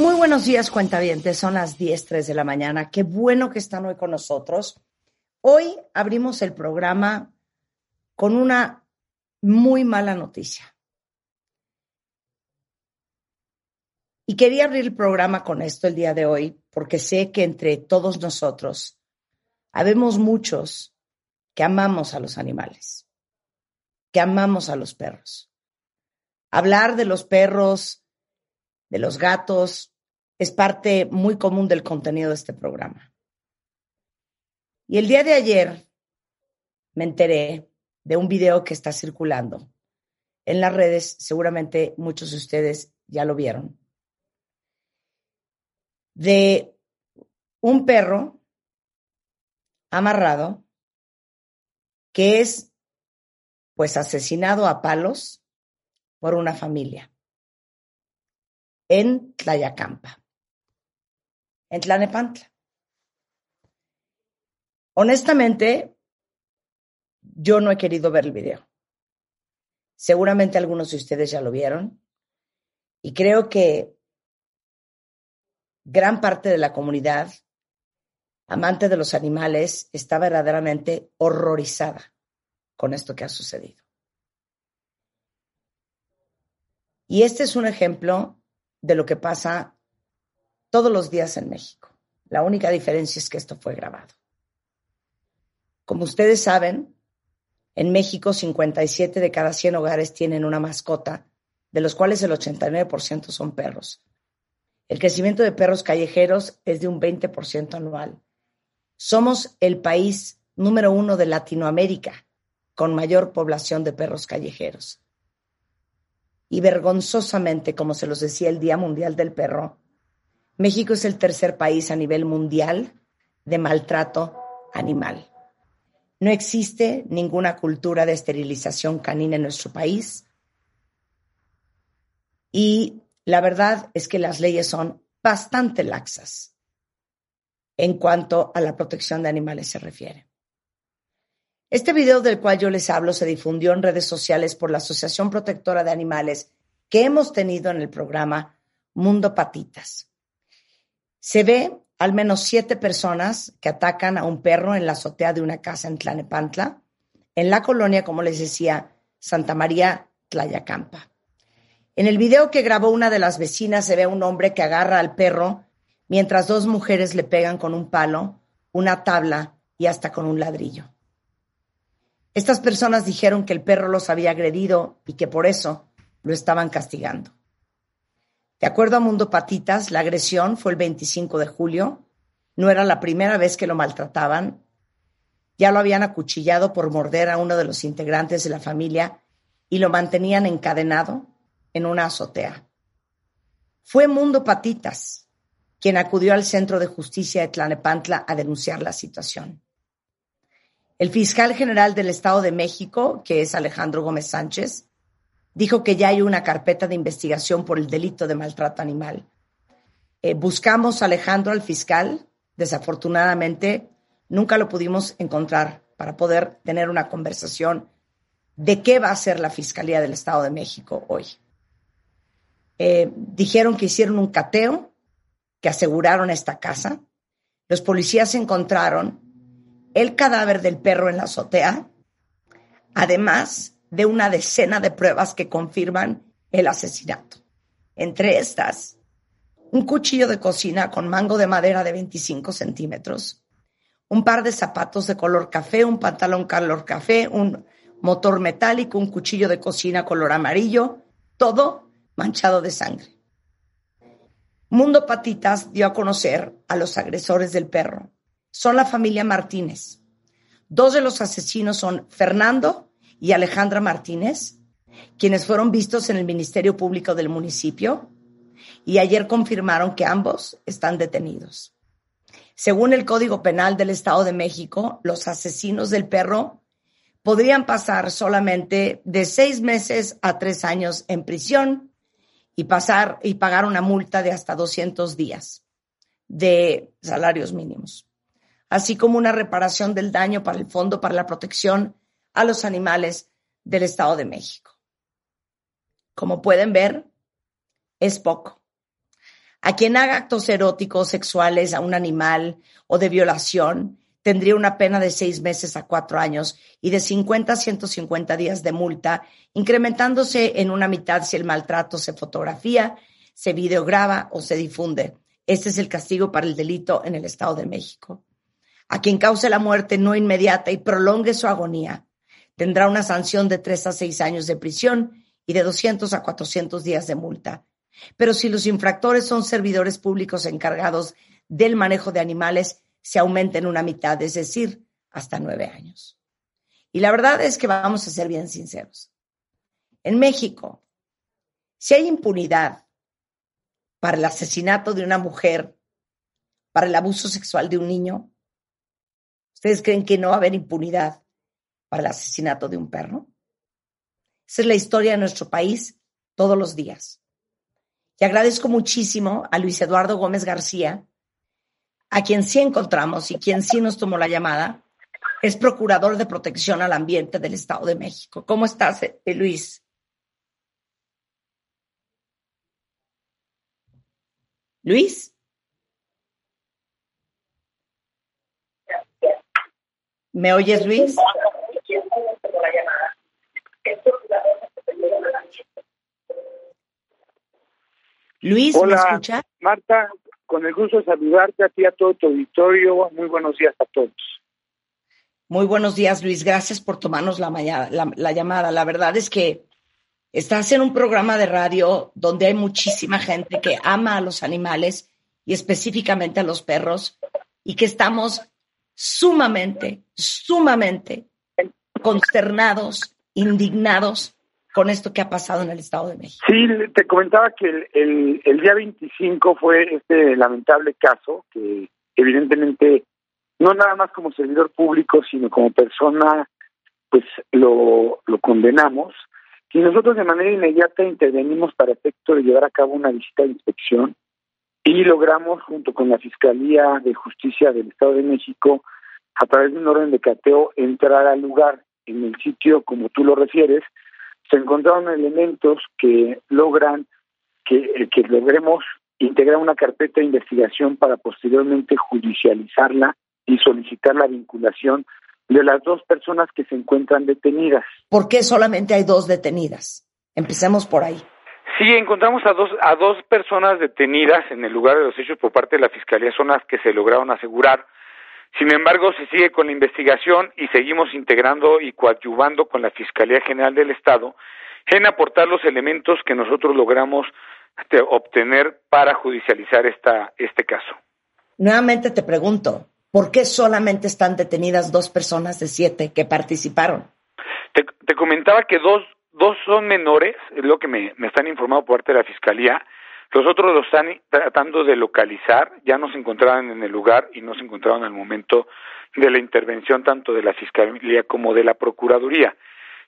Muy buenos días, cuentavientes. Son las 10:03 de la mañana. Qué bueno que están hoy con nosotros. Hoy abrimos el programa con una muy mala noticia. Y quería abrir el programa con esto el día de hoy, porque sé que entre todos nosotros habemos muchos que amamos a los animales, que amamos a los perros. Hablar de los perros, de los gatos, es parte muy común del contenido de este programa. Y el día de ayer me enteré de un video que está circulando en las redes, seguramente muchos de ustedes ya lo vieron, de un perro amarrado que es pues asesinado a palos por una familia en Tlayacampa, en Tlanepantla. Honestamente, yo no he querido ver el video. Seguramente algunos de ustedes ya lo vieron. Y creo que gran parte de la comunidad amante de los animales está verdaderamente horrorizada con esto que ha sucedido. Y este es un ejemplo de lo que pasa todos los días en México. La única diferencia es que esto fue grabado. Como ustedes saben, en México 57 de cada 100 hogares tienen una mascota, de los cuales el 89% son perros. El crecimiento de perros callejeros es de un 20% anual. Somos el país número uno de Latinoamérica con mayor población de perros callejeros. Y vergonzosamente, como se los decía el Día Mundial del Perro, México es el tercer país a nivel mundial de maltrato animal. No existe ninguna cultura de esterilización canina en nuestro país. Y la verdad es que las leyes son bastante laxas en cuanto a la protección de animales se refiere. Este video del cual yo les hablo se difundió en redes sociales por la Asociación Protectora de Animales que hemos tenido en el programa Mundo Patitas. Se ve al menos siete personas que atacan a un perro en la azotea de una casa en Tlanepantla, en la colonia, como les decía, Santa María Tlayacampa. En el video que grabó una de las vecinas se ve a un hombre que agarra al perro mientras dos mujeres le pegan con un palo, una tabla y hasta con un ladrillo. Estas personas dijeron que el perro los había agredido y que por eso lo estaban castigando. De acuerdo a Mundo Patitas, la agresión fue el 25 de julio, no era la primera vez que lo maltrataban, ya lo habían acuchillado por morder a uno de los integrantes de la familia y lo mantenían encadenado en una azotea. Fue Mundo Patitas quien acudió al Centro de Justicia de Tlanepantla a denunciar la situación. El fiscal general del Estado de México, que es Alejandro Gómez Sánchez, dijo que ya hay una carpeta de investigación por el delito de maltrato animal. Eh, buscamos a Alejandro, al fiscal, desafortunadamente nunca lo pudimos encontrar para poder tener una conversación de qué va a hacer la Fiscalía del Estado de México hoy. Eh, dijeron que hicieron un cateo, que aseguraron esta casa. Los policías encontraron el cadáver del perro en la azotea, además de una decena de pruebas que confirman el asesinato. Entre estas, un cuchillo de cocina con mango de madera de 25 centímetros, un par de zapatos de color café, un pantalón color café, un motor metálico, un cuchillo de cocina color amarillo, todo manchado de sangre. Mundo Patitas dio a conocer a los agresores del perro. Son la familia Martínez. Dos de los asesinos son Fernando y Alejandra Martínez, quienes fueron vistos en el Ministerio Público del municipio. y ayer confirmaron que ambos están detenidos. Según el Código Penal del Estado de México, los asesinos del perro podrían pasar solamente de seis meses a tres años en prisión y pasar y pagar una multa de hasta 200 días de salarios mínimos, así como una reparación del daño para el Fondo para la Protección a los Animales del Estado de México. Como pueden ver, es poco. A quien haga actos eróticos sexuales a un animal o de violación tendría una pena de seis meses a cuatro años y de 50 a 150 días de multa, incrementándose en una mitad si el maltrato se fotografía, se videograba o se difunde. Este es el castigo para el delito en el Estado de México. A quien cause la muerte no inmediata y prolongue su agonía, tendrá una sanción de tres a seis años de prisión y de 200 a 400 días de multa. Pero si los infractores son servidores públicos encargados del manejo de animales, se aumenta en una mitad, es decir, hasta nueve años. Y la verdad es que vamos a ser bien sinceros. En México, si hay impunidad para el asesinato de una mujer, para el abuso sexual de un niño, ¿ustedes creen que no va a haber impunidad para el asesinato de un perro? Esa es la historia de nuestro país todos los días. Y agradezco muchísimo a Luis Eduardo Gómez García, a quien sí encontramos y quien sí nos tomó la llamada, es procurador de protección al ambiente del Estado de México. ¿Cómo estás, eh, Luis? Luis. ¿Me oyes, Luis? Luis, ¿me escucha? Marta, con el gusto de saludarte a ti, a todo tu auditorio. Muy buenos días a todos. Muy buenos días, Luis. Gracias por tomarnos la, la, llamada. La verdad es que estás en un programa de radio donde hay muchísima gente que ama a los animales y específicamente a los perros y que estamos sumamente, sumamente consternados, indignados con esto que ha pasado en el Estado de México. Sí, te comentaba que el, día 25 fue este lamentable caso que evidentemente no nada más como servidor público, sino como persona, pues lo condenamos. Y nosotros de manera inmediata intervenimos para efecto de llevar a cabo una visita de inspección y logramos, junto con la Fiscalía de Justicia del Estado de México, a través de un orden de cateo, entrar al lugar en el sitio, como tú lo refieres, se encontraron elementos que logran que, eh, que logremos integrar una carpeta de investigación para posteriormente judicializarla y solicitar la vinculación de las dos personas que se encuentran detenidas. ¿Por qué solamente hay dos detenidas? Empecemos por ahí. Sí, encontramos a dos, a dos personas detenidas en el lugar de los hechos por parte de la Fiscalía, son las que se lograron asegurar sin embargo, se sigue con la investigación y seguimos integrando y coadyuvando con la Fiscalía General del Estado en aportar los elementos que nosotros logramos este, obtener para judicializar esta, este caso. Nuevamente te pregunto, ¿por qué solamente están detenidas dos personas de siete que participaron? Te, te comentaba que dos, dos son menores, es lo que me, me están informando por parte de la Fiscalía, los otros los están tratando de localizar, ya no se encontraban en el lugar y no se encontraban al momento de la intervención tanto de la Fiscalía como de la Procuraduría.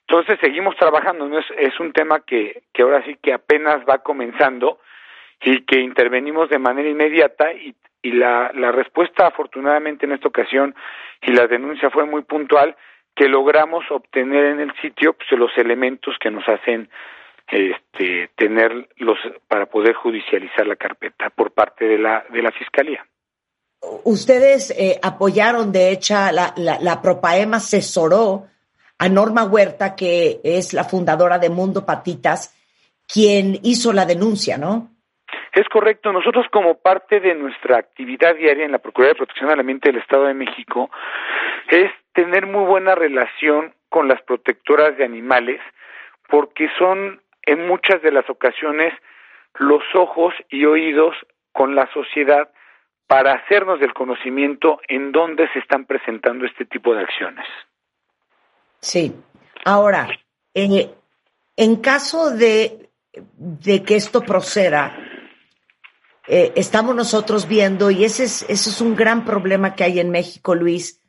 Entonces seguimos trabajando, ¿no? es, es un tema que, que ahora sí que apenas va comenzando y que intervenimos de manera inmediata y, y la, la respuesta afortunadamente en esta ocasión y la denuncia fue muy puntual que logramos obtener en el sitio pues, los elementos que nos hacen este, tener los para poder judicializar la carpeta por parte de la de la fiscalía. Ustedes eh, apoyaron, de hecho, la, la, la Propaema asesoró a Norma Huerta, que es la fundadora de Mundo Patitas, quien hizo la denuncia, ¿no? Es correcto. Nosotros como parte de nuestra actividad diaria en la Procuraduría de Protección al Ambiente del Estado de México es tener muy buena relación con las protectoras de animales porque son en muchas de las ocasiones los ojos y oídos con la sociedad para hacernos del conocimiento en dónde se están presentando este tipo de acciones. Sí. Ahora, eh, en caso de, de que esto proceda, eh, estamos nosotros viendo, y ese es, ese es un gran problema que hay en México, Luis.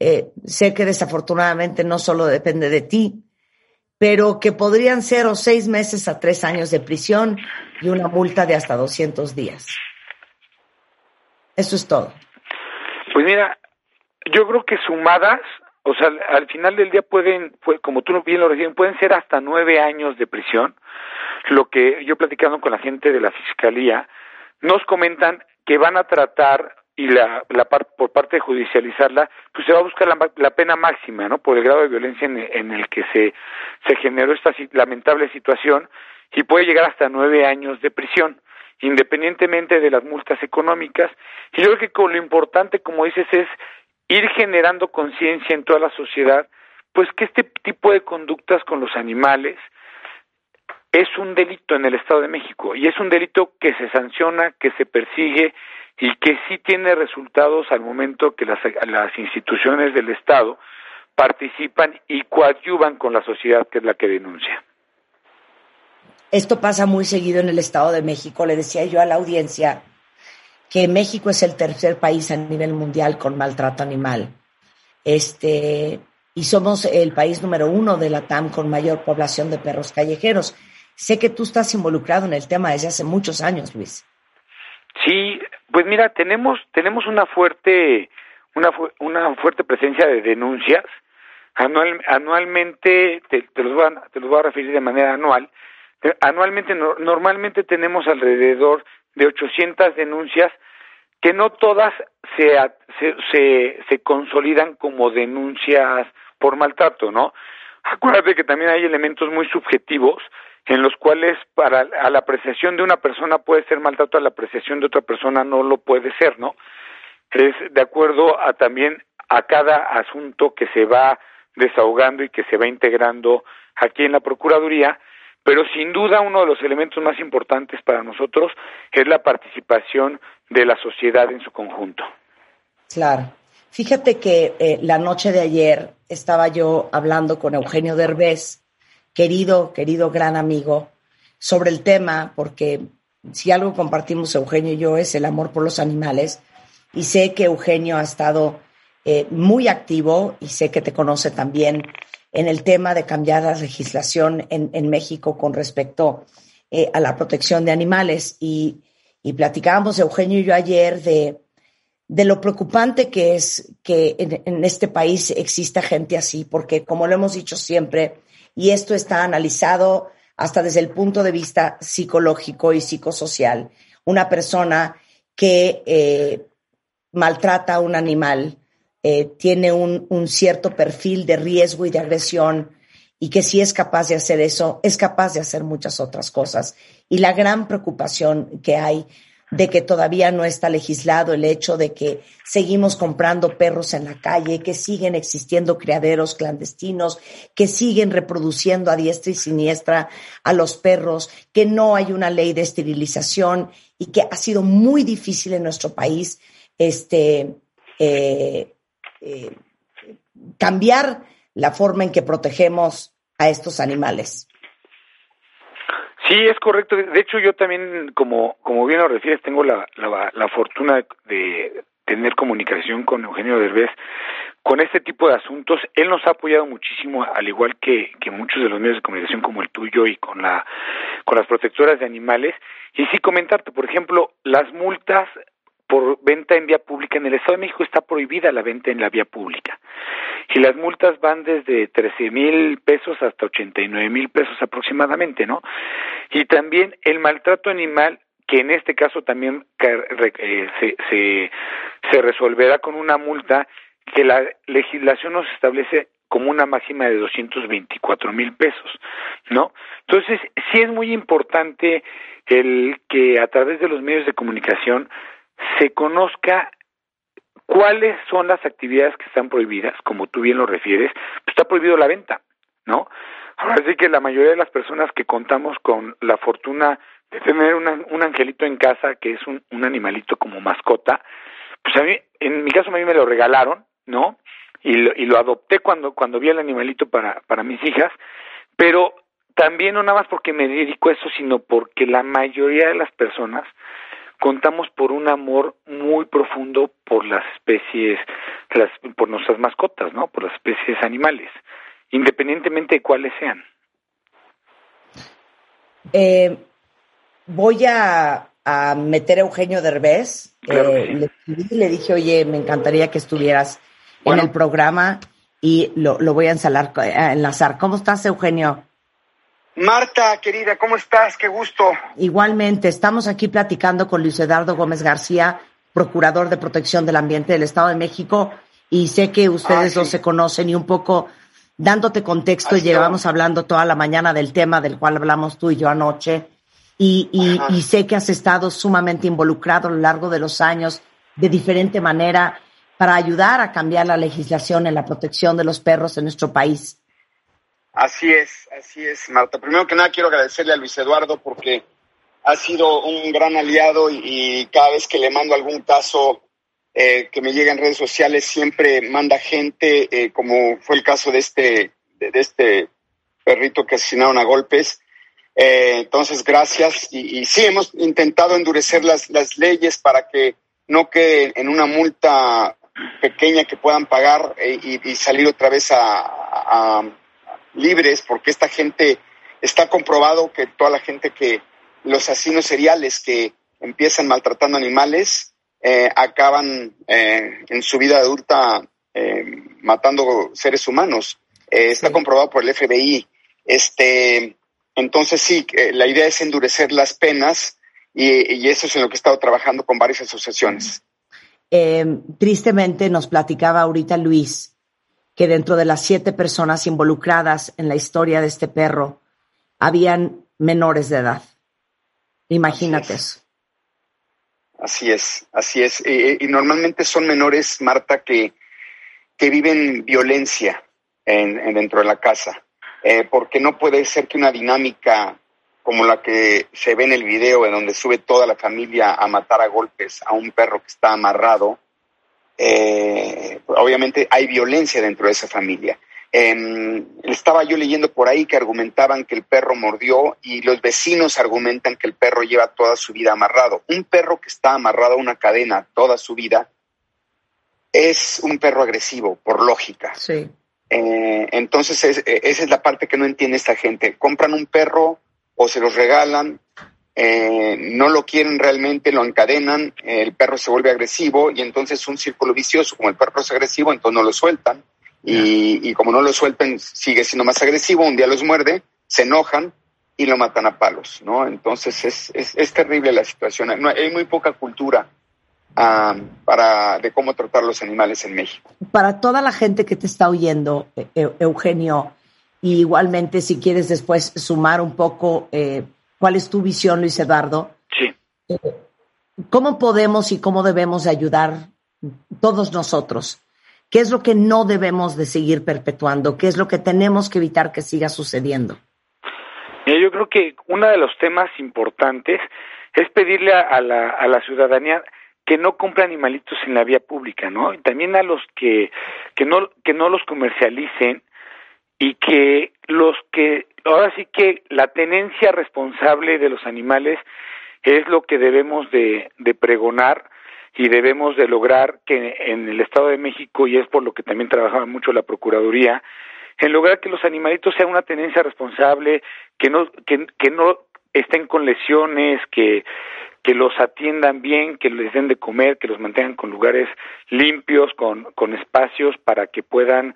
Eh, sé que desafortunadamente no solo depende de ti, pero que podrían ser o seis meses a tres años de prisión y una multa de hasta 200 días. Eso es todo. Pues mira, yo creo que sumadas, o sea, al final del día pueden, como tú bien lo decías, pueden ser hasta nueve años de prisión. Lo que yo platicando con la gente de la fiscalía, nos comentan que van a tratar y la, la por parte de judicializarla, pues se va a buscar la, la pena máxima, ¿no? Por el grado de violencia en, en, el que se, se generó esta lamentable situación y puede llegar hasta nueve años de prisión, independientemente de las multas económicas. Y yo creo que con lo importante, como dices, es ir generando conciencia en toda la sociedad, pues que este tipo de conductas con los animales es un delito en el Estado de México y es un delito que se sanciona, que se persigue y que sí tiene resultados al momento que las, instituciones del Estado participan y coadyuvan con la sociedad que es la que denuncia. Esto pasa muy seguido en el Estado de México. Le decía yo a la audiencia que México es el tercer país a nivel mundial con maltrato animal. Este, y somos el país número uno de la TAM con mayor población de perros callejeros. Sé que tú estás involucrado en el tema desde hace muchos años, Luis. Sí, pues mira, tenemos tenemos una fuerte una una fuerte presencia de denuncias. Anual, anualmente te, te, los voy a, te los voy a referir de manera anual. Anualmente normalmente tenemos alrededor de 800 denuncias que no todas se, se, se, se consolidan como denuncias por maltrato, ¿no? Acuérdate que también hay elementos muy subjetivos en los cuales para a la apreciación de una persona puede ser maltrato, a la apreciación de otra persona no lo puede ser, ¿no? Es de acuerdo a también a cada asunto que se va desahogando y que se va integrando aquí en la Procuraduría, pero sin duda uno de los elementos más importantes para nosotros es la participación de la sociedad en su conjunto. Claro. Fíjate que eh, la noche de ayer estaba yo hablando con Eugenio Derbez, querido, querido gran amigo, sobre el tema, porque si algo compartimos Eugenio y yo es el amor por los animales, y sé que Eugenio ha estado eh, muy activo y sé que te conoce también en el tema de cambiar la legislación en, México con respecto eh, a la protección de animales. Y, platicábamos Eugenio y yo ayer de, de lo preocupante que es que en, en, este país exista gente así, porque como lo hemos dicho siempre, y esto está analizado hasta desde el punto de vista psicológico y psicosocial. Una persona que eh, maltrata a un animal eh, tiene un, un cierto perfil de riesgo y de agresión y que si es capaz de hacer eso, es capaz de hacer muchas otras cosas. Y la gran preocupación que hay de que todavía no está legislado el hecho de que seguimos comprando perros en la calle, que siguen existiendo criaderos clandestinos, que siguen reproduciendo a diestra y siniestra a los perros, que no hay una ley de esterilización y que ha sido muy difícil en nuestro país este, eh, eh, cambiar la forma en que protegemos a estos animales. Sí, es correcto. De hecho, yo también, como, como bien lo refieres, tengo la, la, la fortuna de tener comunicación con Eugenio Derbez con este tipo de asuntos. Él nos ha apoyado muchísimo, al igual que, que muchos de los medios de comunicación como el tuyo y con, la, con las protectoras de animales. Y sí comentarte, por ejemplo, las multas por venta en vía pública. En el Estado de México está prohibida la venta en la vía pública. Y las multas van desde 13 mil pesos hasta 89 mil pesos aproximadamente, ¿no? Y también el maltrato animal, que en este caso también eh, se, se, se resolverá con una multa que la legislación nos establece como una máxima de 224 mil pesos, ¿no? Entonces, sí es muy importante el que a través de los medios de comunicación se conozca cuáles son las actividades que están prohibidas, como tú bien lo refieres, pues está prohibido la venta, ¿no? Ahora sí que la mayoría de las personas que contamos con la fortuna de tener un angelito en casa, que es un, un animalito como mascota, pues a mí, en mi caso a mí me lo regalaron, ¿no? Y lo, y lo adopté cuando, cuando vi el animalito para, para mis hijas, pero también no nada más porque me dedico a eso, sino porque la mayoría de las personas contamos por un amor muy profundo por las especies, las, por nuestras mascotas, ¿no? Por las especies animales, independientemente de cuáles sean. Eh, voy a, meter a Eugenio Derbez. Eh, le, dije, oye, me encantaría que estuvieras en el programa y lo, lo voy a enlazar. ¿Cómo estás, Eugenio? Marta, querida, ¿cómo estás? Qué gusto. Igualmente, estamos aquí platicando con Luis Eduardo Gómez García, procurador de protección del ambiente del Estado de México, y sé que ustedes dos se conocen y un poco dándote contexto, llevamos hablando toda la mañana del tema del cual hablamos tú y yo anoche, y, y, sé que has estado sumamente involucrado a lo largo de los años de diferente manera para ayudar a cambiar la legislación en la protección de los perros en nuestro país. Así es, así es, Marta. Primero que nada quiero agradecerle a Luis Eduardo porque ha sido un gran aliado y, cada vez que le mando algún caso eh, que me llega en redes sociales siempre manda gente, eh, como fue el caso de este, de, este perrito que asesinaron a golpes. Eh, entonces, gracias. Y, y, sí, hemos intentado endurecer las, las leyes para que no quede en una multa pequeña que puedan pagar y, y, salir otra vez a libres, porque esta gente está comprobado que toda la gente que los asesinos seriales que empiezan maltratando animales eh, acaban eh, en su vida adulta eh, matando seres humanos. Está comprobado por el FBI. Este, entonces sí, la idea es endurecer las penas y, y, eso es en lo que he estado trabajando con varias asociaciones. tristemente nos platicaba ahorita Luis que dentro de las siete personas involucradas en la historia de este perro habían menores de edad. Imagínate eso. Así es, así es. y normalmente son menores, Marta, que, que viven violencia en, dentro de la casa. Eh, porque no puede ser que una dinámica como la que se ve en el video, en donde sube toda la familia a matar a golpes a un perro que está amarrado, eh, obviamente hay violencia dentro de esa familia. Em, estaba yo leyendo por ahí que argumentaban que el perro mordió y los vecinos argumentan que el perro lleva toda su vida amarrado. Un perro que está amarrado a una cadena toda su vida es un perro agresivo, por lógica. Sí. Eh, entonces, esa es la parte que no entiende esta gente. Compran un perro o se los regalan eh, no lo quieren realmente, lo encadenan, el perro se vuelve agresivo y entonces es un círculo vicioso, como el perro es agresivo, entonces no lo sueltan y, como no lo sueltan sigue siendo más agresivo, un día los muerde, se enojan y lo matan a palos, ¿no? Entonces es, es, terrible la situación, hay muy poca cultura ah, para, de cómo tratar los animales en México. Para toda la gente que te está oyendo, Eugenio, y igualmente si quieres después sumar un poco... Eh, ¿Cuál es tu visión, Luis Eduardo? Sí. Eh, ¿Cómo podemos y cómo debemos ayudar todos nosotros? ¿Qué es lo que no debemos de seguir perpetuando? ¿Qué es lo que tenemos que evitar que siga sucediendo? yo creo que uno de los temas importantes es pedirle a, la, a la ciudadanía que no compre animalitos en la vía pública, ¿no? Y también a los que, que no que no los comercialicen y que los que ahora sí que la tenencia responsable de los animales es lo que debemos de, pregonar y debemos de lograr que en el Estado de México, y es por lo que también trabajaba mucho la Procuraduría, en lograr que los animalitos sean una tenencia responsable, que no, que, que no estén con lesiones, que, que los atiendan bien, que les den de comer, que los mantengan con lugares limpios, con, con espacios para que puedan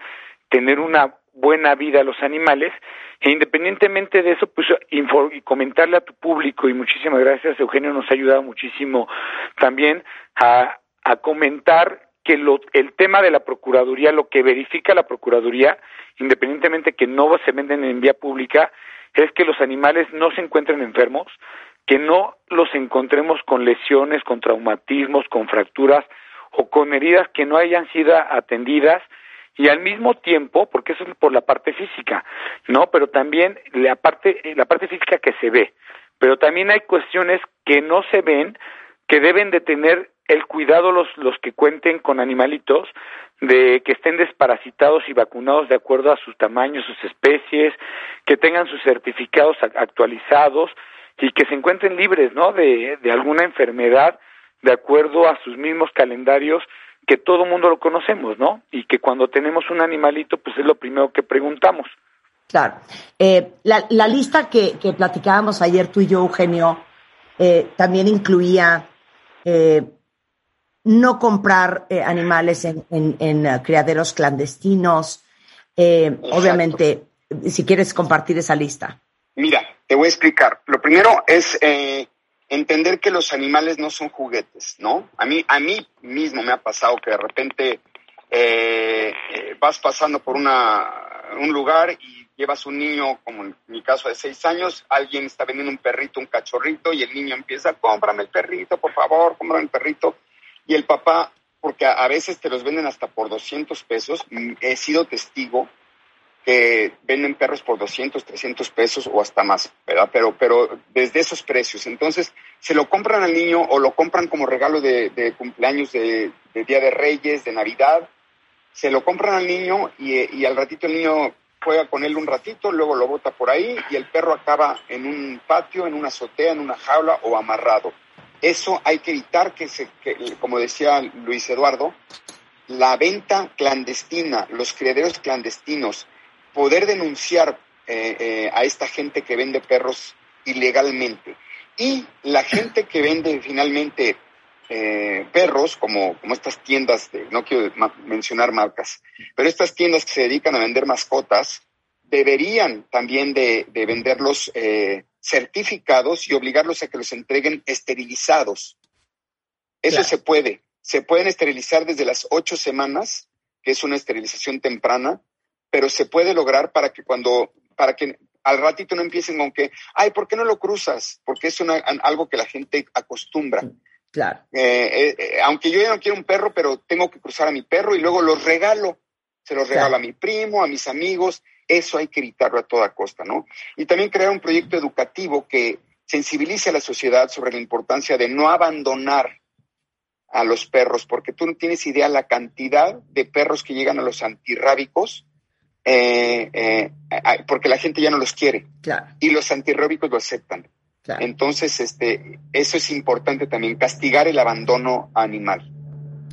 tener una buena vida a los animales e independientemente de eso, pues y comentarle a tu público y muchísimas gracias, Eugenio nos ha ayudado muchísimo también a, a comentar que lo, el tema de la Procuraduría, lo que verifica la Procuraduría, independientemente que no se venden en vía pública, es que los animales no se encuentren enfermos, que no los encontremos con lesiones, con traumatismos, con fracturas o con heridas que no hayan sido atendidas y al mismo tiempo, porque eso es por la parte física, ¿no? Pero también la parte, la parte física que se ve, pero también hay cuestiones que no se ven, que deben de tener el cuidado los, los que cuenten con animalitos, de que estén desparasitados y vacunados de acuerdo a sus tamaños, sus especies, que tengan sus certificados actualizados y que se encuentren libres, ¿no? De, de alguna enfermedad de acuerdo a sus mismos calendarios que todo mundo lo conocemos, ¿no? Y que cuando tenemos un animalito, pues es lo primero que preguntamos. Claro. Eh, la, la, lista que, que, platicábamos ayer tú y yo, Eugenio, eh, también incluía eh, no comprar eh, animales en, en, en uh, criaderos clandestinos. Eh, obviamente, si quieres compartir esa lista. Mira, te voy a explicar. Lo primero es eh, entender que los animales no son juguetes, ¿no? A mí, a mí mismo me ha pasado que de repente eh, vas pasando por una, un lugar y llevas un niño, como en mi caso de seis años, alguien está vendiendo un perrito, un cachorrito, y el niño empieza, cómprame el perrito, por favor, cómprame el perrito. Y el papá, porque a, a veces te los venden hasta por 200 pesos, he sido testigo que venden perros por 200, 300 pesos o hasta más, ¿verdad? Pero, pero desde esos precios. Entonces, se lo compran al niño o lo compran como regalo de, cumpleaños, de, Día de Reyes, de Navidad. Se lo compran al niño y, y, al ratito el niño juega con él un ratito, luego lo bota por ahí y el perro acaba en un patio, en una azotea, en una jaula o amarrado. Eso hay que evitar que, se, que como decía Luis Eduardo, la venta clandestina, los criaderos clandestinos, poder denunciar eh, eh, a esta gente que vende perros ilegalmente. Y la gente que vende finalmente eh, perros, como, como estas tiendas, de, no quiero ma mencionar marcas, pero estas tiendas que se dedican a vender mascotas, deberían también de, de venderlos eh, certificados y obligarlos a que los entreguen esterilizados. Eso claro. se puede. Se pueden esterilizar desde las ocho semanas, que es una esterilización temprana, pero se puede lograr para que cuando, para que al ratito no empiecen con que, ay, ¿por qué no lo cruzas? Porque es una, algo que la gente acostumbra. Claro. Eh, eh, aunque yo ya no quiero un perro, pero tengo que cruzar a mi perro y luego los regalo. Se los regalo claro. a mi primo, a mis amigos. Eso hay que evitarlo a toda costa, ¿no? Y también crear un proyecto educativo que sensibilice a la sociedad sobre la importancia de no abandonar a los perros, porque tú no tienes idea la cantidad de perros que llegan a los antirrábicos eh, eh, porque la gente ya no los quiere. Claro. Y los antirrábicos lo aceptan. Claro. Entonces, este, eso es importante también, castigar el abandono animal.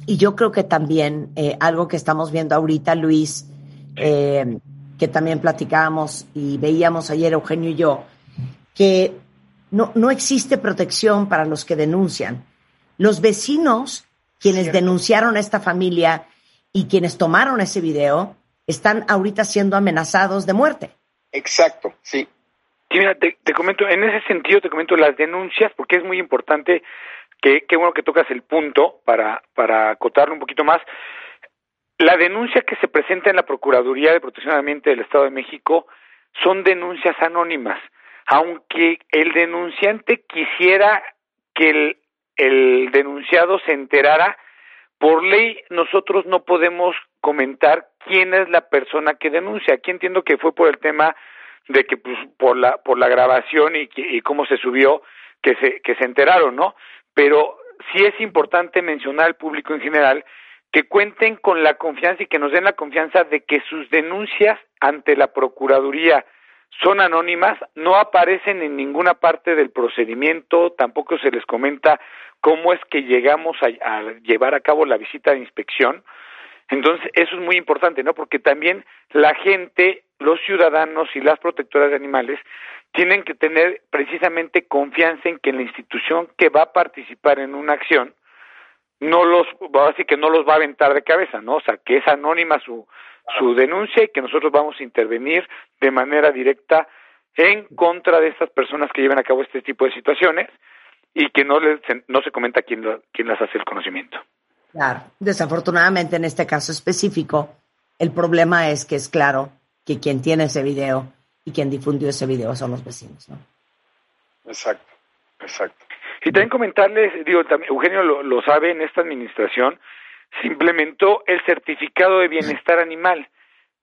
Y yo creo que también eh, algo que estamos viendo ahorita, Luis, eh, que también platicábamos y veíamos ayer Eugenio y yo, que no, no existe protección para los que denuncian. Los vecinos, quienes Cierto. denunciaron a esta familia y quienes tomaron ese video, están ahorita siendo amenazados de muerte. Exacto, sí. Sí, mira, te, te, comento, en ese sentido te comento las denuncias, porque es muy importante que, qué bueno que tocas el punto para, para acotarlo un poquito más. La denuncia que se presenta en la Procuraduría de Protección del Ambiente del Estado de México son denuncias anónimas, aunque el denunciante quisiera que el, el denunciado se enterara, por ley nosotros no podemos comentar quién es la persona que denuncia. Aquí entiendo que fue por el tema de que pues, por la por la grabación y, y cómo se subió que se que se enteraron, ¿no? Pero sí es importante mencionar al público en general que cuenten con la confianza y que nos den la confianza de que sus denuncias ante la Procuraduría son anónimas, no aparecen en ninguna parte del procedimiento, tampoco se les comenta cómo es que llegamos a, a llevar a cabo la visita de inspección. Entonces, eso es muy importante, ¿no? Porque también la gente, los ciudadanos y las protectoras de animales tienen que tener precisamente confianza en que la institución que va a participar en una acción no los, así que no los va a aventar de cabeza, ¿no? O sea, que es anónima su, su denuncia y que nosotros vamos a intervenir de manera directa en contra de estas personas que llevan a cabo este tipo de situaciones y que no, les, no se comenta quién, quién las hace el conocimiento. Claro, desafortunadamente en este caso específico, el problema es que es claro que quien tiene ese video y quien difundió ese video son los vecinos, ¿no? Exacto, exacto. Y también comentarles, digo, también, Eugenio lo, sabe, en esta administración se implementó el certificado de bienestar animal,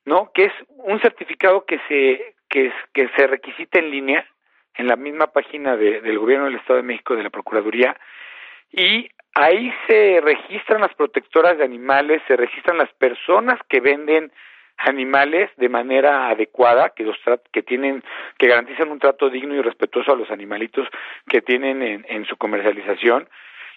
¿no? Que es un certificado que se que, que se requisita en línea en la misma página de, del Gobierno del Estado de México de la Procuraduría y ahí se registran las protectoras de animales, se registran las personas que venden animales de manera adecuada, que los que tienen, que garantizan un trato digno y respetuoso a los animalitos que tienen en, su comercialización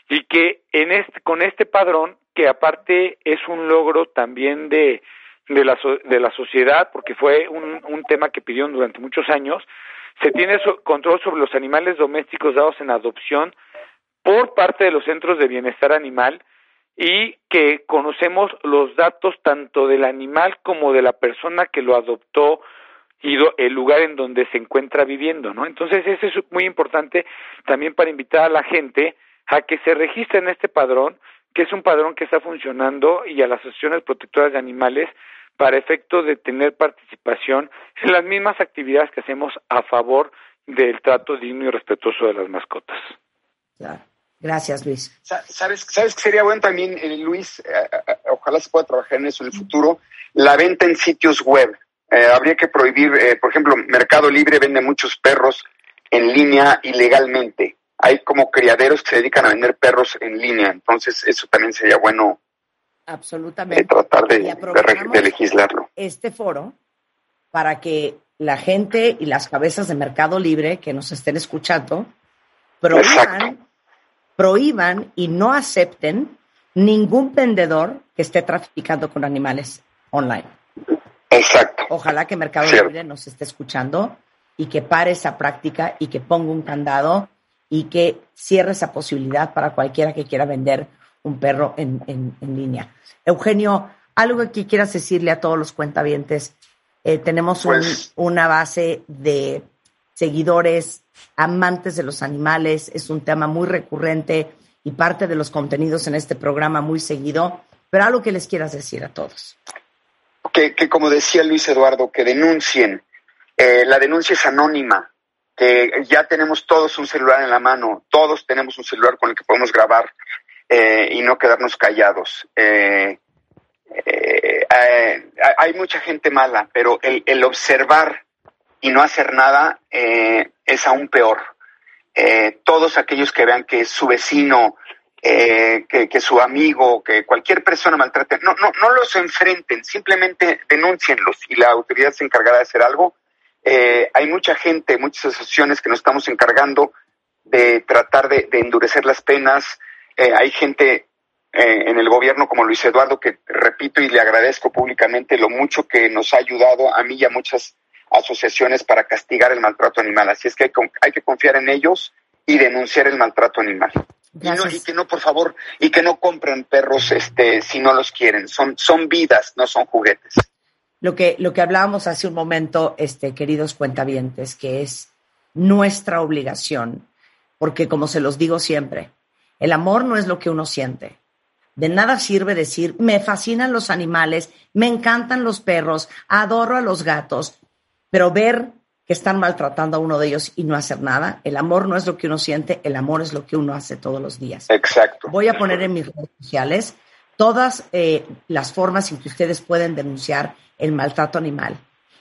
y que en este, con este padrón, que aparte es un logro también de, de, la, de la sociedad, porque fue un tema que pidieron durante muchos años, se tiene control sobre los animales domésticos dados en adopción por parte de los centros de bienestar animal y que conocemos los datos tanto del animal como de la persona que lo adoptó y el lugar en donde se encuentra viviendo, ¿no? Entonces, eso es muy importante también para invitar a la gente a que se registre en este padrón, que es un padrón que está funcionando, y a las asociaciones protectoras de animales para efecto de tener participación en las mismas actividades que hacemos a favor del trato digno y respetuoso de las mascotas. Gracias, Luis. ¿Sabes, ¿Sabes que sería bueno también, eh, Luis? Eh, eh, ojalá se pueda trabajar en eso en el futuro. La venta en sitios web. habría que prohibir, por ejemplo, Mercado Libre vende muchos perros en línea ilegalmente hay como criaderos que se dedican a vender perros en línea, entonces eso también sería bueno Absolutamente. Tratar de, de, legislarlo. Este foro para que la gente y las cabezas de Mercado Libre que nos estén escuchando prohíban, prohíban y no acepten ningún vendedor que esté traficando con animales online. Exacto. Ojalá que Mercado Libre nos esté escuchando y que pare esa práctica y que ponga un candado y que cierre esa posibilidad para cualquiera que quiera vender un perro en, en, línea. Eugenio, algo que quieras decirle a todos los cuentavientes. Eh, tenemos pues una base de seguidores, amantes de los animales, es un tema muy recurrente y parte de los contenidos en este programa muy seguido, pero algo que les quieras decir a todos. Que, que como decía Luis Eduardo, que denuncien. Eh, la denuncia es anónima, que ya tenemos todos un celular en la mano, todos tenemos un celular con el que podemos grabar eh, y no quedarnos callados. Eh, hay mucha gente mala, pero el, observar y no hacer nada es aún peor. todos aquellos que vean que su vecino, que, que, su amigo, que cualquier persona maltrate, no, no, no los enfrenten, simplemente denúncienlos y la autoridad se encargará de hacer algo eh, hay mucha gente, muchas asociaciones que nos estamos encargando de tratar de, endurecer las penas. Eh, hay gente eh, en el gobierno como Luis Eduardo que repito y le agradezco públicamente lo mucho que nos ha ayudado a mí y a muchas asociaciones para castigar el maltrato animal. Así es que hay, hay que confiar en ellos y denunciar el maltrato animal. Y, no, y, que no, por favor, y que no compren perros este, si no los quieren. Son, son vidas, no son juguetes lo que, lo que hablábamos hace un momento, este, queridos cuentavientes, que es nuestra obligación, porque como se los digo siempre, el amor no es lo que uno siente. De nada sirve decir, me fascinan los animales, me encantan los perros, adoro a los gatos, pero ver que están maltratando a uno de ellos y no hacer nada. El amor no es lo que uno siente, el amor es lo que uno hace todos los días. Exacto. Voy a poner en mis redes sociales todas eh, las formas en que ustedes pueden denunciar el maltrato animal.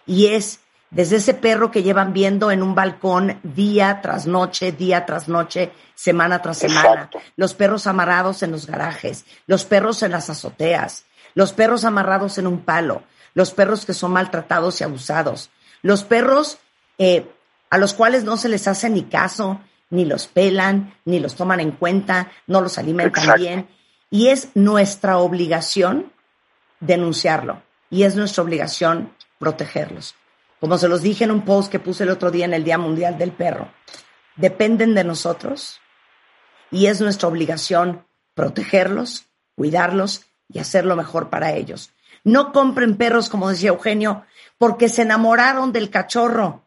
Y es desde ese perro que llevan viendo en un balcón día tras noche, día tras noche, semana tras semana, los perros amarrados en los garajes, los perros en las azoteas, los perros amarrados en un palo, los perros que son maltratados y abusados, los perros eh, a los cuales no se les hace ni caso, ni los pelan, ni los toman en cuenta, no los alimentan bien. Y es nuestra obligación denunciarlo y es nuestra obligación protegerlos. Como se los dije en un post que puse el otro día en el Día Mundial del Perro, dependen de nosotros y es nuestra obligación protegerlos, cuidarlos y hacer lo mejor para ellos. No compren perros, como decía Eugenio, porque se enamoraron del cachorro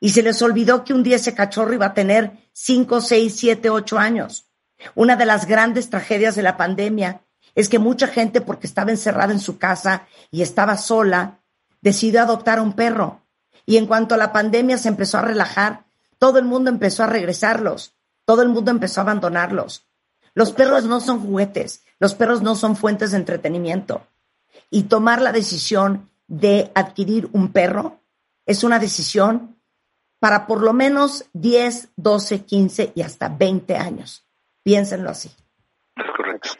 y se les olvidó que un día ese cachorro iba a tener 5, 6, 7, 8 años. Una de las grandes tragedias de la pandemia es que mucha gente, porque estaba encerrada en su casa y estaba sola, decidió adoptar a un perro. Y en cuanto a la pandemia se empezó a relajar, todo el mundo empezó a regresarlos, todo el mundo empezó a abandonarlos. Los perros no son juguetes, los perros no son fuentes de entretenimiento. Y tomar la decisión de adquirir un perro es una decisión para por lo menos 10, 12, 15 y hasta 20 años. Piénsenlo así. Es correcto.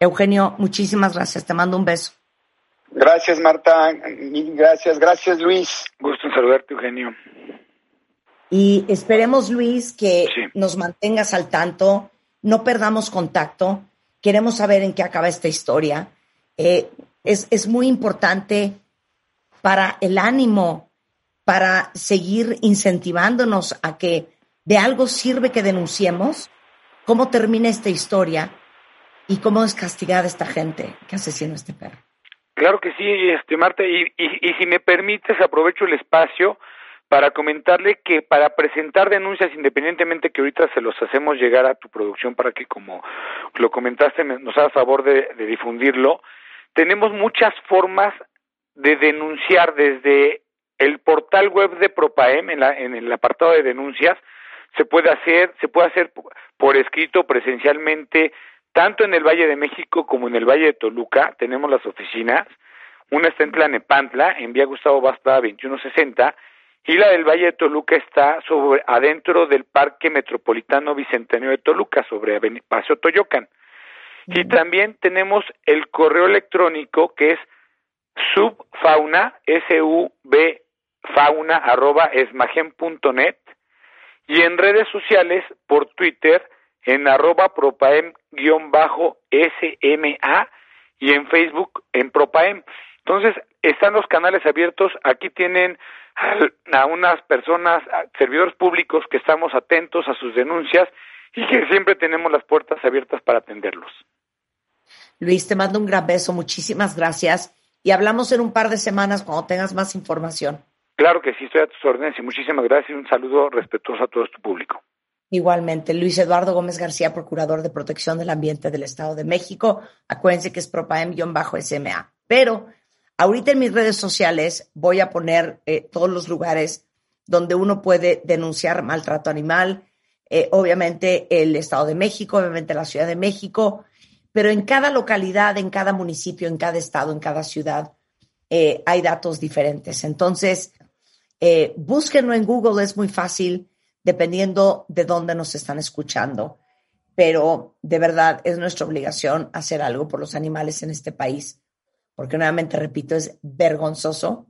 Eugenio, muchísimas gracias. Te mando un beso. Gracias, Marta. Gracias, gracias, Luis. Gusto en saludarte, Eugenio. Y esperemos, Luis, que nos mantengas al tanto, no perdamos contacto. Queremos saber en qué acaba esta historia. Eh, es, es muy importante para el ánimo, para seguir incentivándonos a que de algo sirve que denunciemos cómo termina esta historia y cómo es castigada esta gente que asesinó a este perro. Claro que sí, este Marta, y, y, si me permites, aprovecho el espacio para comentarle que para presentar denuncias, independientemente que ahorita se los hacemos llegar a tu producción para que, como lo comentaste, nos haga favor de, difundirlo, tenemos muchas formas de denunciar desde el portal web de Propaem, en, en el apartado de denuncias, se puede hacer, se puede hacer por escrito, presencialmente, tanto en el Valle de México como en el Valle de Toluca tenemos las oficinas. Una está en Tlanepantla, en Vía Gustavo Basta 2160, y la del Valle de Toluca está sobre adentro del Parque Metropolitano Bicentenario de Toluca, sobre Paseo Toyocan. Y también tenemos el correo electrónico que es subfauna, s u b fauna arroba esmagen.net y en redes sociales por Twitter en arroba propaem-sma y en Facebook en propaem. Entonces, están los canales abiertos, aquí tienen a unas personas, servidores públicos que estamos atentos a sus denuncias y que siempre tenemos las puertas abiertas para atenderlos. Luis, te mando un gran beso, muchísimas gracias y hablamos en un par de semanas cuando tengas más información. Claro que sí, estoy a tus órdenes y muchísimas gracias y un saludo respetuoso a todo tu público. Igualmente, Luis Eduardo Gómez García, Procurador de Protección del Ambiente del Estado de México. Acuérdense que es propaem-sma. Pero ahorita en mis redes sociales voy a poner eh, todos los lugares donde uno puede denunciar maltrato animal. Eh, obviamente el Estado de México, obviamente la Ciudad de México, pero en cada localidad, en cada municipio, en cada estado, en cada ciudad, eh, hay datos diferentes. Entonces, búsquenlo en Google, es muy fácil dependiendo de dónde nos están escuchando. Pero de verdad es nuestra obligación hacer algo por los animales en este país, porque nuevamente repito, es vergonzoso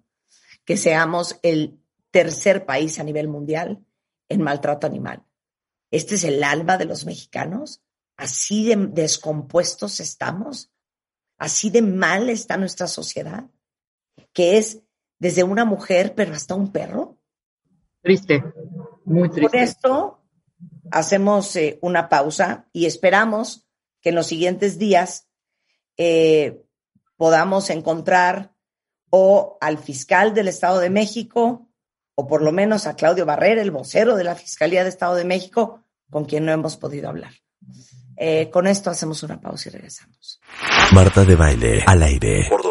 que seamos el tercer país a nivel mundial en maltrato animal. Este es el alma de los mexicanos. Así de descompuestos estamos, así de mal está nuestra sociedad, que es desde una mujer, pero hasta un perro. Triste, muy triste. Por esto hacemos eh, una pausa y esperamos que en los siguientes días eh, podamos encontrar o al fiscal del Estado de México o por lo menos a Claudio Barrera, el vocero de la Fiscalía de Estado de México, con quien no hemos podido hablar. Eh, con esto hacemos una pausa y regresamos. Marta de baile al aire por